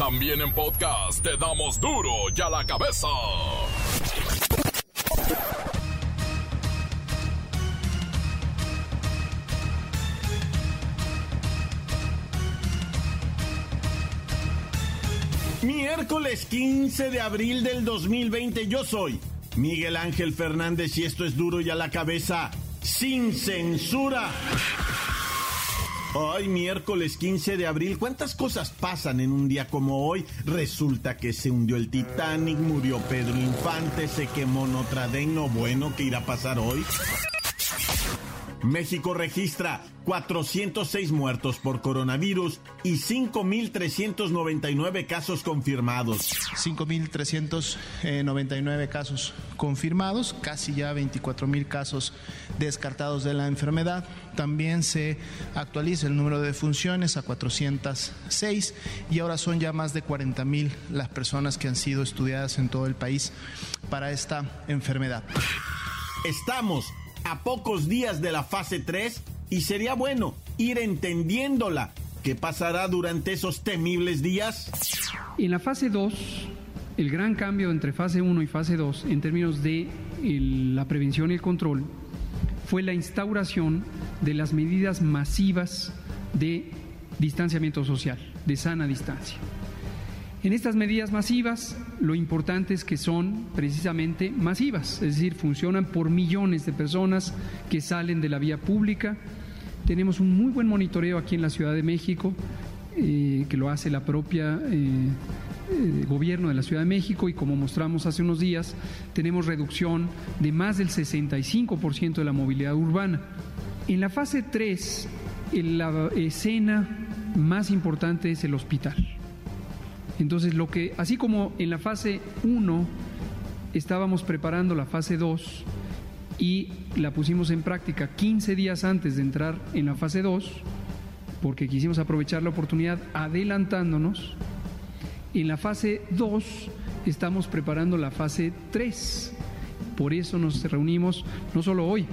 También en podcast te damos duro y a la cabeza. Miércoles 15 de abril del 2020 yo soy Miguel Ángel Fernández y esto es duro y a la cabeza sin censura. Hoy, miércoles 15 de abril, ¿cuántas cosas pasan en un día como hoy? Resulta que se hundió el Titanic, murió Pedro Infante, se quemó Notre Dame, no bueno, ¿qué irá a pasar hoy? México registra 406 muertos por coronavirus y 5.399 casos confirmados. 5.399 casos confirmados, casi ya 24.000 casos descartados de la enfermedad. También se actualiza el número de defunciones a 406 y ahora son ya más de 40.000 las personas que han sido estudiadas en todo el país para esta enfermedad. Estamos a pocos días de la fase 3 y sería bueno ir entendiéndola. ¿Qué pasará durante esos temibles días? En la fase 2, el gran cambio entre fase 1 y fase 2 en términos de la prevención y el control fue la instauración de las medidas masivas de distanciamiento social, de sana distancia. En estas medidas masivas, lo importante es que son precisamente masivas, es decir, funcionan por millones de personas que salen de la vía pública. Tenemos un muy buen monitoreo aquí en la Ciudad de México, eh, que lo hace la propia eh, eh, gobierno de la Ciudad de México y como mostramos hace unos días, tenemos reducción de más del 65% de la movilidad urbana. En la fase 3, la escena más importante es el hospital. Entonces, lo que, así como en la fase 1 estábamos preparando la fase 2 y la pusimos en práctica 15 días antes de entrar en la fase 2, porque quisimos aprovechar la oportunidad adelantándonos, en la fase 2 estamos preparando la fase 3. Por eso nos reunimos, no solo hoy,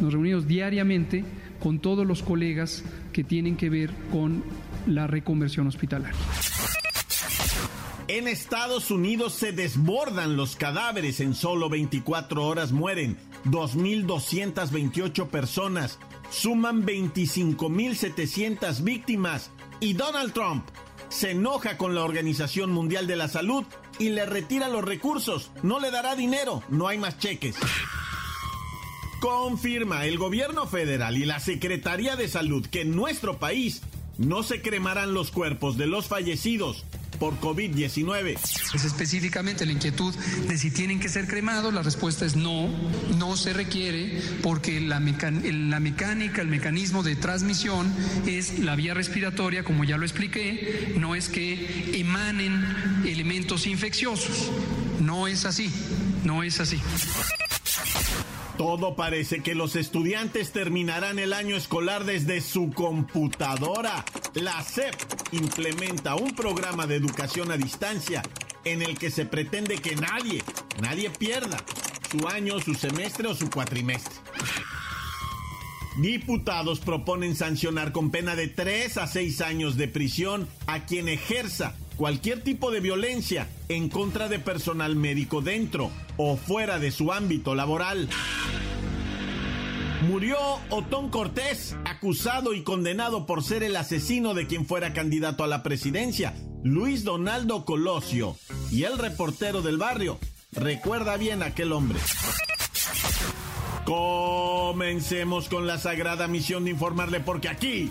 nos reunimos diariamente con todos los colegas que tienen que ver con la reconversión hospitalaria. En Estados Unidos se desbordan los cadáveres. En solo 24 horas mueren 2.228 personas. Suman 25.700 víctimas. Y Donald Trump se enoja con la Organización Mundial de la Salud y le retira los recursos. No le dará dinero. No hay más cheques. Confirma el gobierno federal y la Secretaría de Salud que en nuestro país no se cremarán los cuerpos de los fallecidos por COVID-19. Es específicamente la inquietud de si tienen que ser cremados, la respuesta es no, no se requiere porque la, la mecánica, el mecanismo de transmisión es la vía respiratoria, como ya lo expliqué, no es que emanen elementos infecciosos, no es así, no es así. Todo parece que los estudiantes terminarán el año escolar desde su computadora. La SEP implementa un programa de educación a distancia en el que se pretende que nadie, nadie pierda su año, su semestre o su cuatrimestre. Diputados proponen sancionar con pena de 3 a 6 años de prisión a quien ejerza cualquier tipo de violencia en contra de personal médico dentro o fuera de su ámbito laboral. Murió Otón Cortés, acusado y condenado por ser el asesino de quien fuera candidato a la presidencia, Luis Donaldo Colosio. Y el reportero del barrio recuerda bien a aquel hombre. Comencemos con la sagrada misión de informarle porque aquí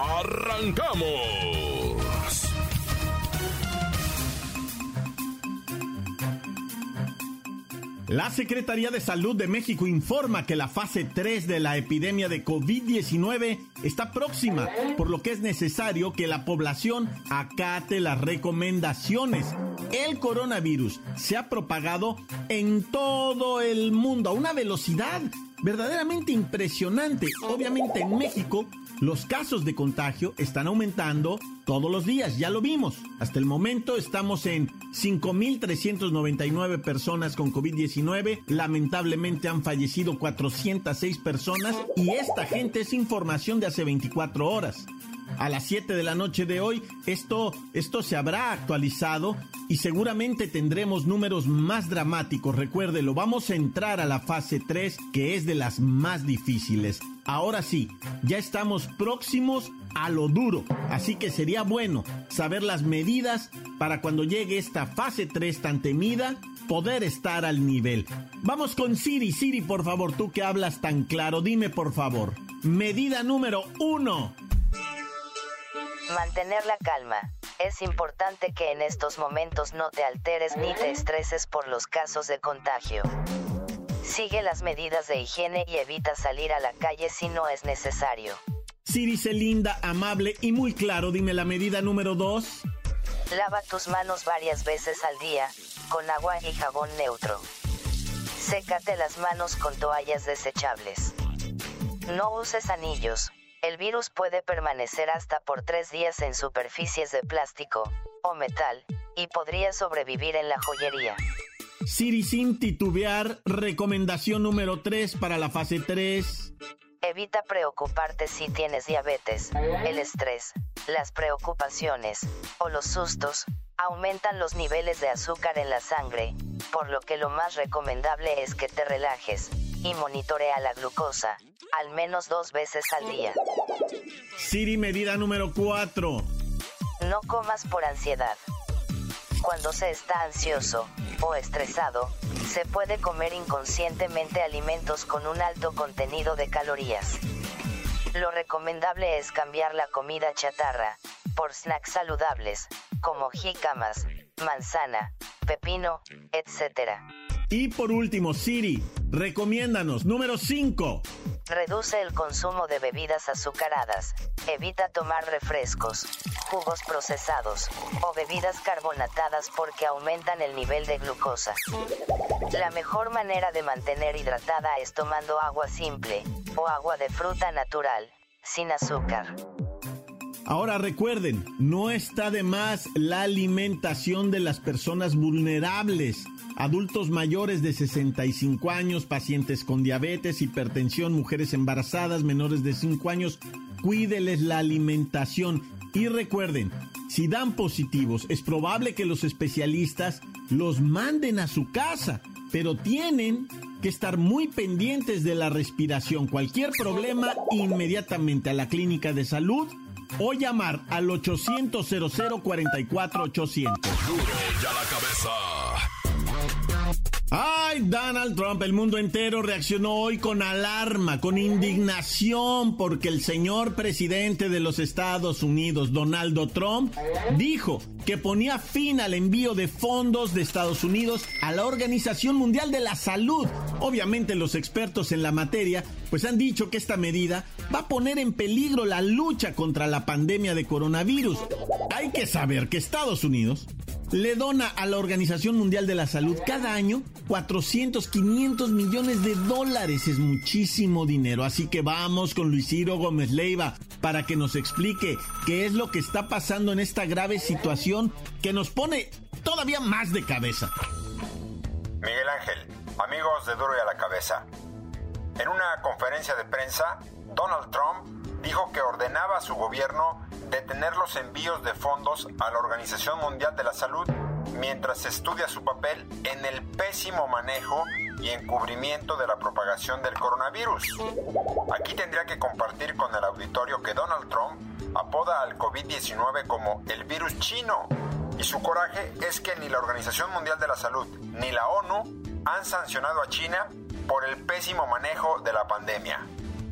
¡Arrancamos! La Secretaría de Salud de México informa que la fase 3 de la epidemia de COVID-19 está próxima, por lo que es necesario que la población acate las recomendaciones. El coronavirus se ha propagado en todo el mundo a una velocidad verdaderamente impresionante. Obviamente en México los casos de contagio están aumentando todos los días, ya lo vimos. Hasta el momento estamos en 5.399 personas con COVID-19. Lamentablemente han fallecido 406 personas y esta gente es información de hace 24 horas a las 7 de la noche de hoy. Esto, esto se habrá actualizado y seguramente tendremos números más dramáticos. Recuérdelo, vamos a entrar a la fase 3 que es de las más difíciles. Ahora sí, ya estamos próximos a lo duro, así que sería bueno saber las medidas para cuando llegue esta fase 3 tan temida, poder estar al nivel. Vamos con Siri, Siri, por favor, tú que hablas tan claro, dime por favor. Medida número 1 Mantener la calma. Es importante que en estos momentos no te alteres ni te estreses por los casos de contagio. Sigue las medidas de higiene y evita salir a la calle si no es necesario. Siri, linda, amable y muy claro. Dime la medida número 2. Lava tus manos varias veces al día, con agua y jabón neutro. Sécate las manos con toallas desechables. No uses anillos, el virus puede permanecer hasta por tres días en superficies de plástico o metal y podría sobrevivir en la joyería. Siri sin titubear, recomendación número 3 para la fase 3. Evita preocuparte si tienes diabetes, el estrés, las preocupaciones o los sustos aumentan los niveles de azúcar en la sangre, por lo que lo más recomendable es que te relajes y monitorea la glucosa, al menos dos veces al día. Siri, medida número 4. No comas por ansiedad. Cuando se está ansioso o estresado, se puede comer inconscientemente alimentos con un alto contenido de calorías. Lo recomendable es cambiar la comida chatarra por snacks saludables, como jícamas, manzana, pepino, etc. Y por último, Siri, recomiéndanos, número 5. Reduce el consumo de bebidas azucaradas. Evita tomar refrescos, jugos procesados o bebidas carbonatadas porque aumentan el nivel de glucosa. La mejor manera de mantener hidratada es tomando agua simple o agua de fruta natural, sin azúcar. Ahora recuerden, no está de más la alimentación de las personas vulnerables adultos mayores de 65 años, pacientes con diabetes, hipertensión, mujeres embarazadas, menores de 5 años, cuídeles la alimentación y recuerden, si dan positivos, es probable que los especialistas los manden a su casa, pero tienen que estar muy pendientes de la respiración. Cualquier problema, inmediatamente a la clínica de salud o llamar al 800 00 44 800. ya la cabeza. Ay, Donald Trump, el mundo entero reaccionó hoy con alarma, con indignación, porque el señor presidente de los Estados Unidos, Donald Trump, dijo que ponía fin al envío de fondos de Estados Unidos a la Organización Mundial de la Salud. Obviamente los expertos en la materia pues han dicho que esta medida va a poner en peligro la lucha contra la pandemia de coronavirus. Hay que saber que Estados Unidos le dona a la Organización Mundial de la Salud cada año 400, 500 millones de dólares. Es muchísimo dinero. Así que vamos con Luis Ciro Gómez Leiva para que nos explique qué es lo que está pasando en esta grave situación que nos pone todavía más de cabeza. Miguel Ángel, amigos de Duro y a la Cabeza. En una conferencia de prensa, Donald Trump dijo que ordenaba a su gobierno detener los envíos de fondos a la Organización Mundial de la Salud mientras estudia su papel en el pésimo manejo y encubrimiento de la propagación del coronavirus. Aquí tendría que compartir con el auditorio que Donald Trump apoda al COVID-19 como el virus chino y su coraje es que ni la Organización Mundial de la Salud ni la ONU han sancionado a China por el pésimo manejo de la pandemia.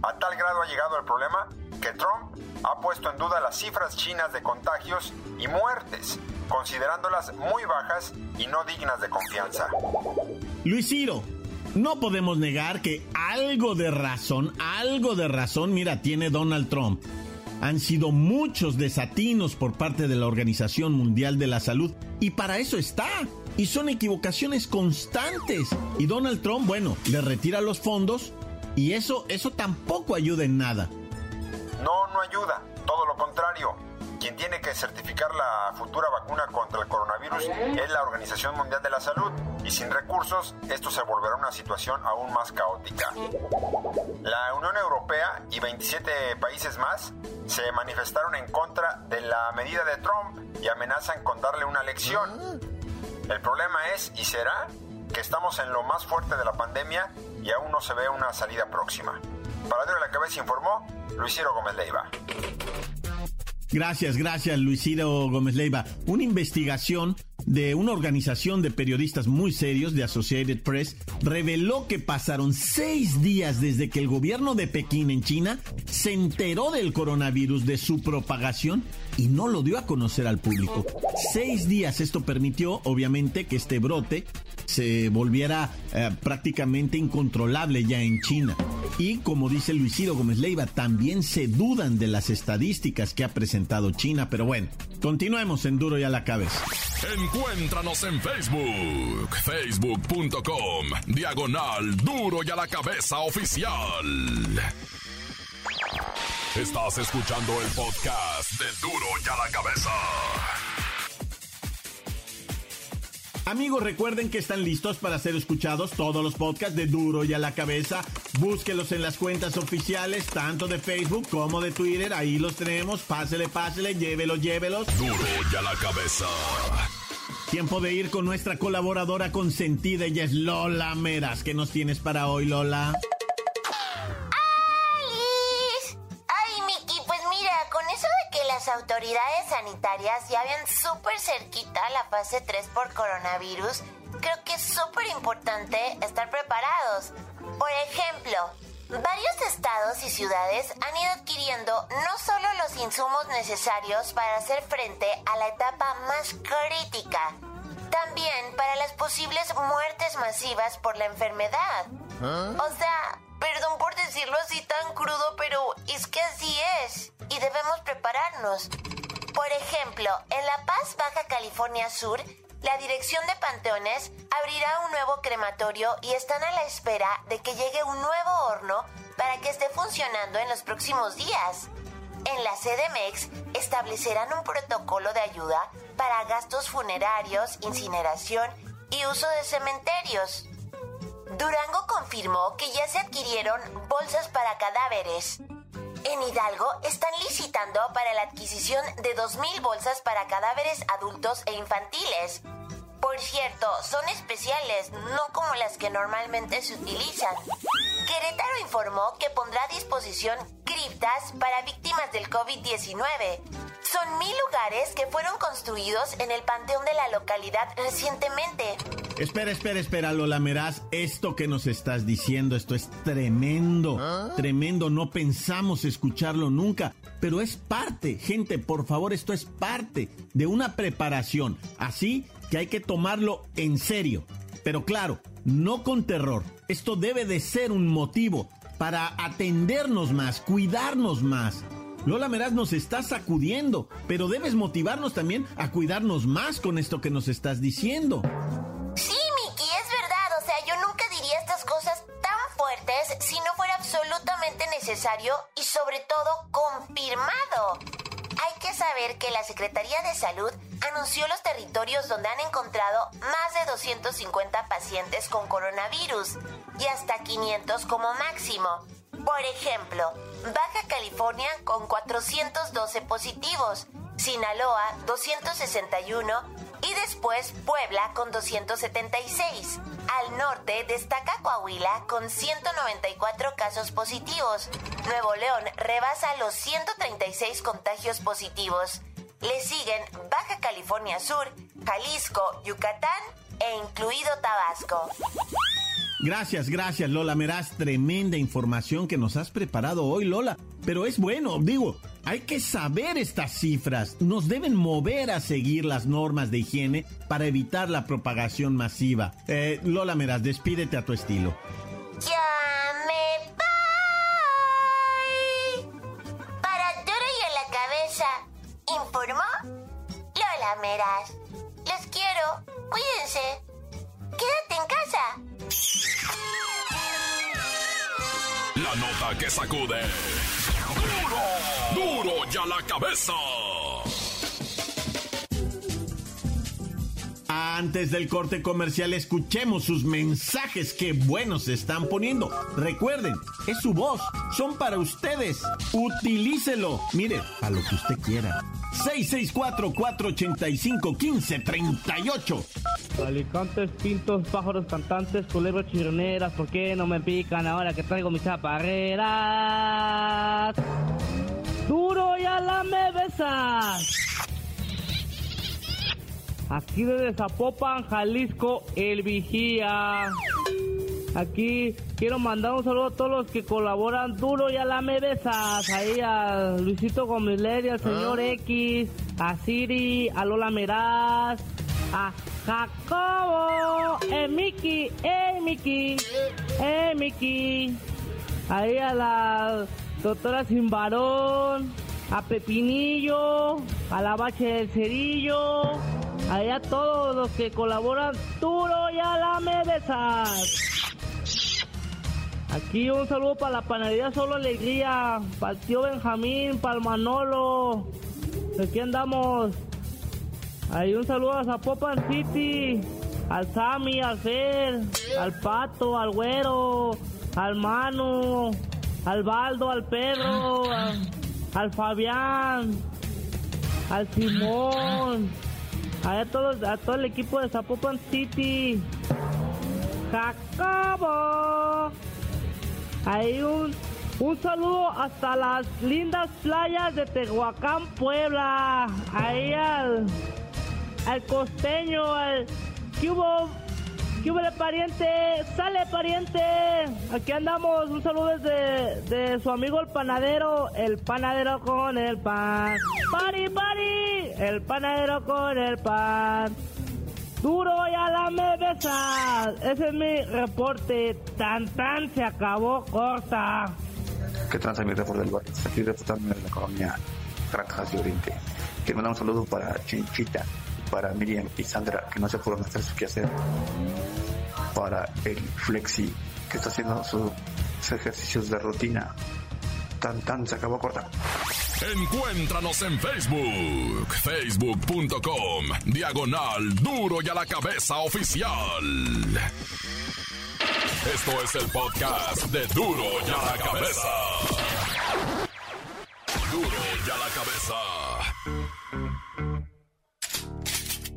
A tal grado ha llegado el problema que Trump ha puesto en duda las cifras chinas de contagios y muertes, considerándolas muy bajas y no dignas de confianza. Luis Ciro, no podemos negar que algo de razón, algo de razón, mira, tiene Donald Trump. Han sido muchos desatinos por parte de la Organización Mundial de la Salud y para eso está. Y son equivocaciones constantes. Y Donald Trump, bueno, le retira los fondos y eso, eso tampoco ayuda en nada. No, no ayuda. Todo lo contrario. Quien tiene que certificar la futura vacuna contra el coronavirus es la Organización Mundial de la Salud. Y sin recursos, esto se volverá una situación aún más caótica. La Unión Europea y 27 países más se manifestaron en contra de la medida de Trump y amenazan con darle una lección. El problema es, y será, que estamos en lo más fuerte de la pandemia y aún no se ve una salida próxima. Para de la cabeza informó Luis Gómez Leiva. Gracias, gracias Luis Gómez Leiva. Una investigación de una organización de periodistas muy serios de Associated Press reveló que pasaron seis días desde que el gobierno de Pekín en China se enteró del coronavirus, de su propagación y no lo dio a conocer al público. Seis días esto permitió, obviamente, que este brote se volviera eh, prácticamente incontrolable ya en China. Y como dice Luis Gómez Leiva, también se dudan de las estadísticas que ha presentado China, pero bueno, continuemos en Duro y a la cabeza. Encuéntranos en Facebook, facebook.com, diagonal Duro y a la cabeza oficial. Estás escuchando el podcast de Duro y a la cabeza. Amigos, recuerden que están listos para ser escuchados todos los podcasts de Duro y a la cabeza. Búsquelos en las cuentas oficiales, tanto de Facebook como de Twitter. Ahí los tenemos. Pásele, pásele, llévelos, llévelos. Duro y a la cabeza. Tiempo de ir con nuestra colaboradora consentida. Ella es Lola Meras. ¿Qué nos tienes para hoy, Lola? Autoridades sanitarias ya ven súper cerquita la fase 3 por coronavirus, creo que es súper importante estar preparados. Por ejemplo, varios estados y ciudades han ido adquiriendo no solo los insumos necesarios para hacer frente a la etapa más crítica, también para las posibles muertes masivas por la enfermedad. ¿Ah? O sea, perdón por decirlo así tan crudo, pero es que así es y debemos prepararnos. Ejemplo, en La Paz, Baja California Sur, la Dirección de Panteones abrirá un nuevo crematorio y están a la espera de que llegue un nuevo horno para que esté funcionando en los próximos días. En la CDMX establecerán un protocolo de ayuda para gastos funerarios, incineración y uso de cementerios. Durango confirmó que ya se adquirieron bolsas para cadáveres. En Hidalgo están licitando para la adquisición de 2.000 bolsas para cadáveres adultos e infantiles. Por cierto, son especiales, no como las que normalmente se utilizan. Querétaro informó que pondrá a disposición criptas para víctimas del COVID-19. Son mil lugares que fueron construidos en el panteón de la localidad recientemente. Espera, espera, espera, Lola Meraz. Esto que nos estás diciendo, esto es tremendo. ¿Ah? Tremendo, no pensamos escucharlo nunca. Pero es parte, gente, por favor, esto es parte de una preparación. Así que hay que tomarlo en serio. Pero claro, no con terror. Esto debe de ser un motivo para atendernos más, cuidarnos más. Lola Meraz nos está sacudiendo, pero debes motivarnos también a cuidarnos más con esto que nos estás diciendo. Sí, Miki, es verdad. O sea, yo nunca diría estas cosas tan fuertes si no fuera absolutamente necesario y sobre todo confirmado. Hay que saber que la Secretaría de Salud anunció los territorios donde han encontrado más de 250 pacientes con coronavirus y hasta 500 como máximo. Por ejemplo, Baja California con 412 positivos, Sinaloa 261 y después Puebla con 276. Al norte destaca Coahuila con 194 casos positivos. Nuevo León rebasa los 136 contagios positivos. Le siguen Baja California Sur, Jalisco, Yucatán e incluido Tabasco. Gracias, gracias Lola Meraz, tremenda información que nos has preparado hoy Lola. Pero es bueno, digo, Hay que saber estas cifras. Nos deben mover a seguir las normas de higiene para evitar la propagación masiva. Eh, Lola Meras, despídete a tu estilo. Sacude. ¡Duro! ¡Duro ya la cabeza! Antes del corte comercial, escuchemos sus mensajes que buenos se están poniendo. Recuerden, es su voz, son para ustedes. Utilícelo. Mire, a lo que usted quiera. 664-485-1538. Alicantes, pintos, pájaros cantantes, culebras chironeras, ¿por qué no me pican ahora que traigo mis chaparreras? Duro ya la me. Aquí desde Zapopan, Jalisco, el vigía. Aquí quiero mandar un saludo a todos los que colaboran duro y a la me besas. Ahí a Luisito Gómez Leri, al señor X, a Siri, a Lola Meraz, a Jacobo, eh Miki, eh Miki, eh Miki. Ahí a la doctora Sin Varón, a Pepinillo, a la Bache del Cerillo, ahí a todos los que colaboran duro y a la me besas. Aquí un saludo para la panadería Solo Alegría, para el tío Benjamín, para el Manolo. Aquí andamos. Ahí un saludo a Zapopan City, al Sammy, al Fer, al Pato, al Güero, al Manu, al Baldo, al Pedro, al, al Fabián, al Simón, a, todos, a todo el equipo de Zapopan City. Jacobo. Hay un, un saludo hasta las lindas playas de Tehuacán, Puebla. Ahí al, al costeño, al... ¿Qué hubo? ¿Qué hubo, pariente? ¡Sale, pariente! Aquí andamos. Un saludo desde de su amigo el panadero. El panadero con el pan. ¡Pari, pari! El panadero con el pan. Duro y a la me besas. Ese es mi reporte. Tan tan se acabó corta. ¿Qué transa mi reporte del barrio? Aquí reportándome de la colonia Granjas de Oriente. Quiero mandar un saludo para Chinchita, para Miriam y Sandra, que no se fueron a hacer su quehacer. Para el Flexi, que está haciendo sus ejercicios de rutina. Tan tan se acabó corta. Encuéntranos en Facebook, facebook.com, diagonal duro y a la cabeza oficial. Esto es el podcast de duro y a la cabeza. Duro y a la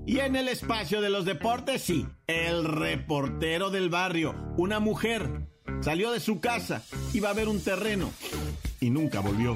Y en el espacio de los deportes, sí, el reportero del barrio, una mujer, salió de su casa, iba a ver un terreno y nunca volvió.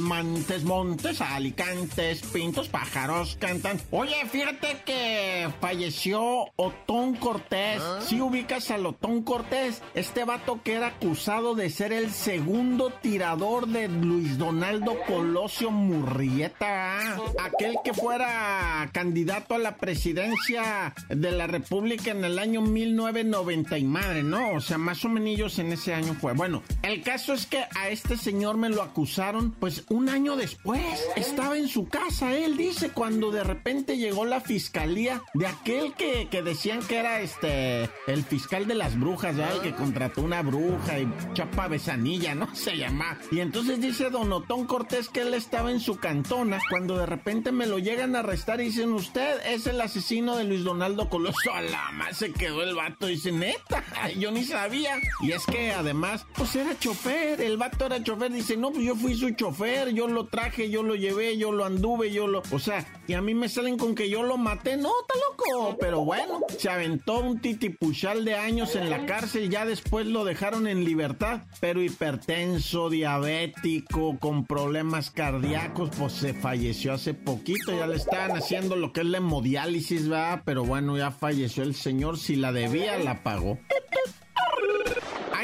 Montes, montes, alicantes, pintos, pájaros, cantan. Oye, fíjate que falleció Otón Cortés. Si ubicas al Otón Cortés, este vato que era acusado de ser el segundo tirador de Luis Donaldo Colosio Murrieta. Aquel que fuera candidato a la presidencia de la República en el año 1990 y madre, ¿no? O sea, más o menos en ese año fue. Bueno, el caso es que a este señor me lo acusaron, pues un año después estaba en su casa, él dice, cuando de repente llegó la fiscalía de aquel que, que decían que era este el fiscal de las brujas. El que contrató una bruja y chapa besanilla, ¿no? Se llama. Y entonces dice Don Otón Cortés que él estaba en su cantona cuando de repente me lo llegan a arrestar y dicen, usted es el asesino de Luis Donaldo Coloso. A la más se quedó el vato, dice, neta, yo ni sabía. Y es que además, pues era chofer, el vato era chofer, dice, no, pues yo fui su chofer yo lo traje, yo lo llevé, yo lo anduve, yo lo... O sea, y a mí me salen con que yo lo maté. No, está loco. Pero bueno, se aventó un titipuchal de años en la cárcel, ya después lo dejaron en libertad. Pero hipertenso, diabético, con problemas cardíacos, pues se falleció hace poquito. Ya le estaban haciendo lo que es la hemodiálisis, ¿verdad? Pero bueno, ya falleció el señor. Si la debía, la pagó.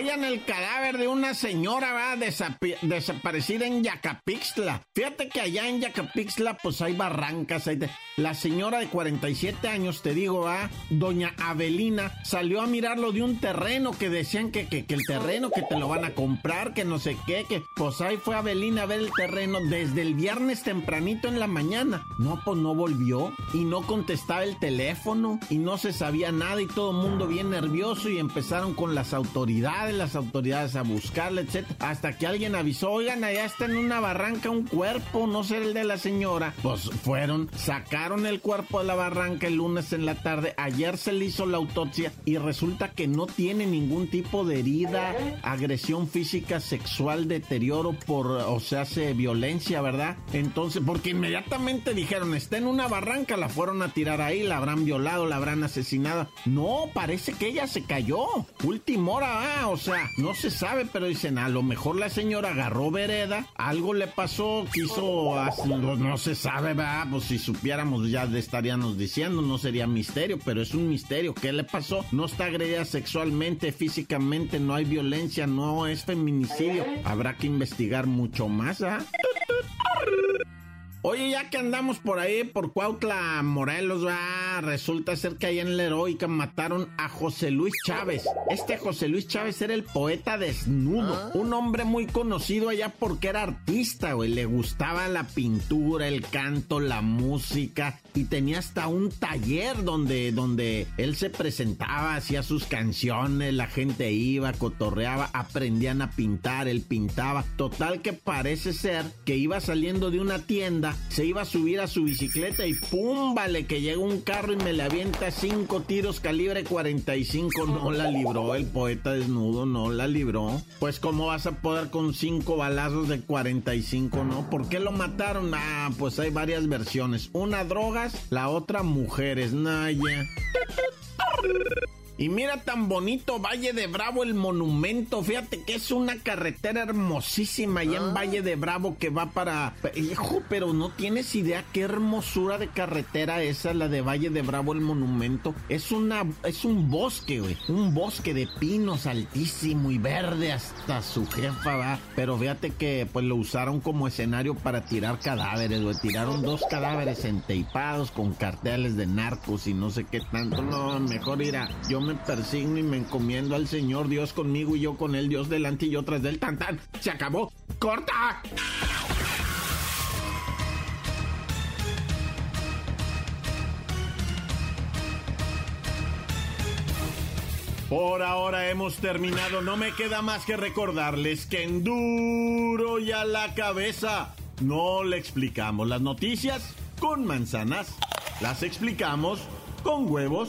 Hallan el cadáver de una señora ¿va? desaparecida en Yacapixtla. Fíjate que allá en Yacapixtla pues hay barrancas. Hay La señora de 47 años, te digo, ¿va? doña Avelina, salió a mirarlo de un terreno que decían que, que, que, el terreno que te lo van a comprar, que no sé qué, que pues ahí fue Avelina a ver el terreno desde el viernes tempranito en la mañana. No, pues no volvió y no contestaba el teléfono y no se sabía nada y todo el mundo bien nervioso y empezaron con las autoridades, las autoridades a buscarla, etc. Hasta que alguien avisó, oigan, allá está en una barranca un cuerpo, no sé el de la señora. Pues fueron, sacaron el cuerpo de la barranca el lunes en la tarde, ayer se le hizo la autopsia y resulta que no tiene ningún tipo de herida, agresión física, sexual, deterioro por, o sea, hace violencia, ¿verdad? Entonces, porque inmediatamente dijeron, está en una barranca, la fueron a tirar ahí, la habrán violado, la habrán asesinado. No, parece que ella se cayó. Última hora, ah, o sea, no se sabe, pero dicen, a lo mejor la señora agarró vereda, algo le pasó, quiso, no, se sabe, va, pues si supiéramos ya le estaríamos diciendo, no sería misterio, pero es un misterio. ¿Qué le pasó? No está agredida sexualmente, físicamente, no hay violencia, no es feminicidio. Habrá que investigar mucho más, ¿ah? Oye, ya que andamos por ahí, por Cuautla, Morelos, va, resulta ser que ahí en la heroica mataron a José Luis Chávez. Este José Luis Chávez era el poeta desnudo, ah. un hombre muy conocido allá porque era artista, güey. Le gustaba la pintura, el canto, la música y tenía hasta un taller donde, donde él se presentaba, hacía sus canciones, la gente iba, cotorreaba, aprendían a pintar, él pintaba. Total que parece ser que iba saliendo de una tienda se iba a subir a su bicicleta y ¡pum! Vale, que llega un carro y me le avienta cinco tiros calibre 45. No la libró el poeta desnudo, no la libró. Pues, ¿cómo vas a poder con cinco balazos de 45, no? ¿Por qué lo mataron? Ah, pues hay varias versiones. Una drogas, la otra mujeres. Naya. Y mira tan bonito Valle de Bravo el monumento. Fíjate que es una carretera hermosísima allá en ah. Valle de Bravo que va para. Hijo, pero no tienes idea qué hermosura de carretera esa, la de Valle de Bravo el monumento. Es una. Es un bosque, güey. Un bosque de pinos altísimo y verde hasta su jefa, va. Pero fíjate que pues lo usaron como escenario para tirar cadáveres, güey. Tiraron dos cadáveres enteipados con carteles de narcos y no sé qué tanto. No, mejor ir a. Yo me persigno y me encomiendo al Señor Dios conmigo y yo con él, Dios delante y yo tras del tan tan. Se acabó. ¡Corta! Por ahora hemos terminado. No me queda más que recordarles que en duro y a la cabeza no le explicamos las noticias con manzanas. Las explicamos con huevos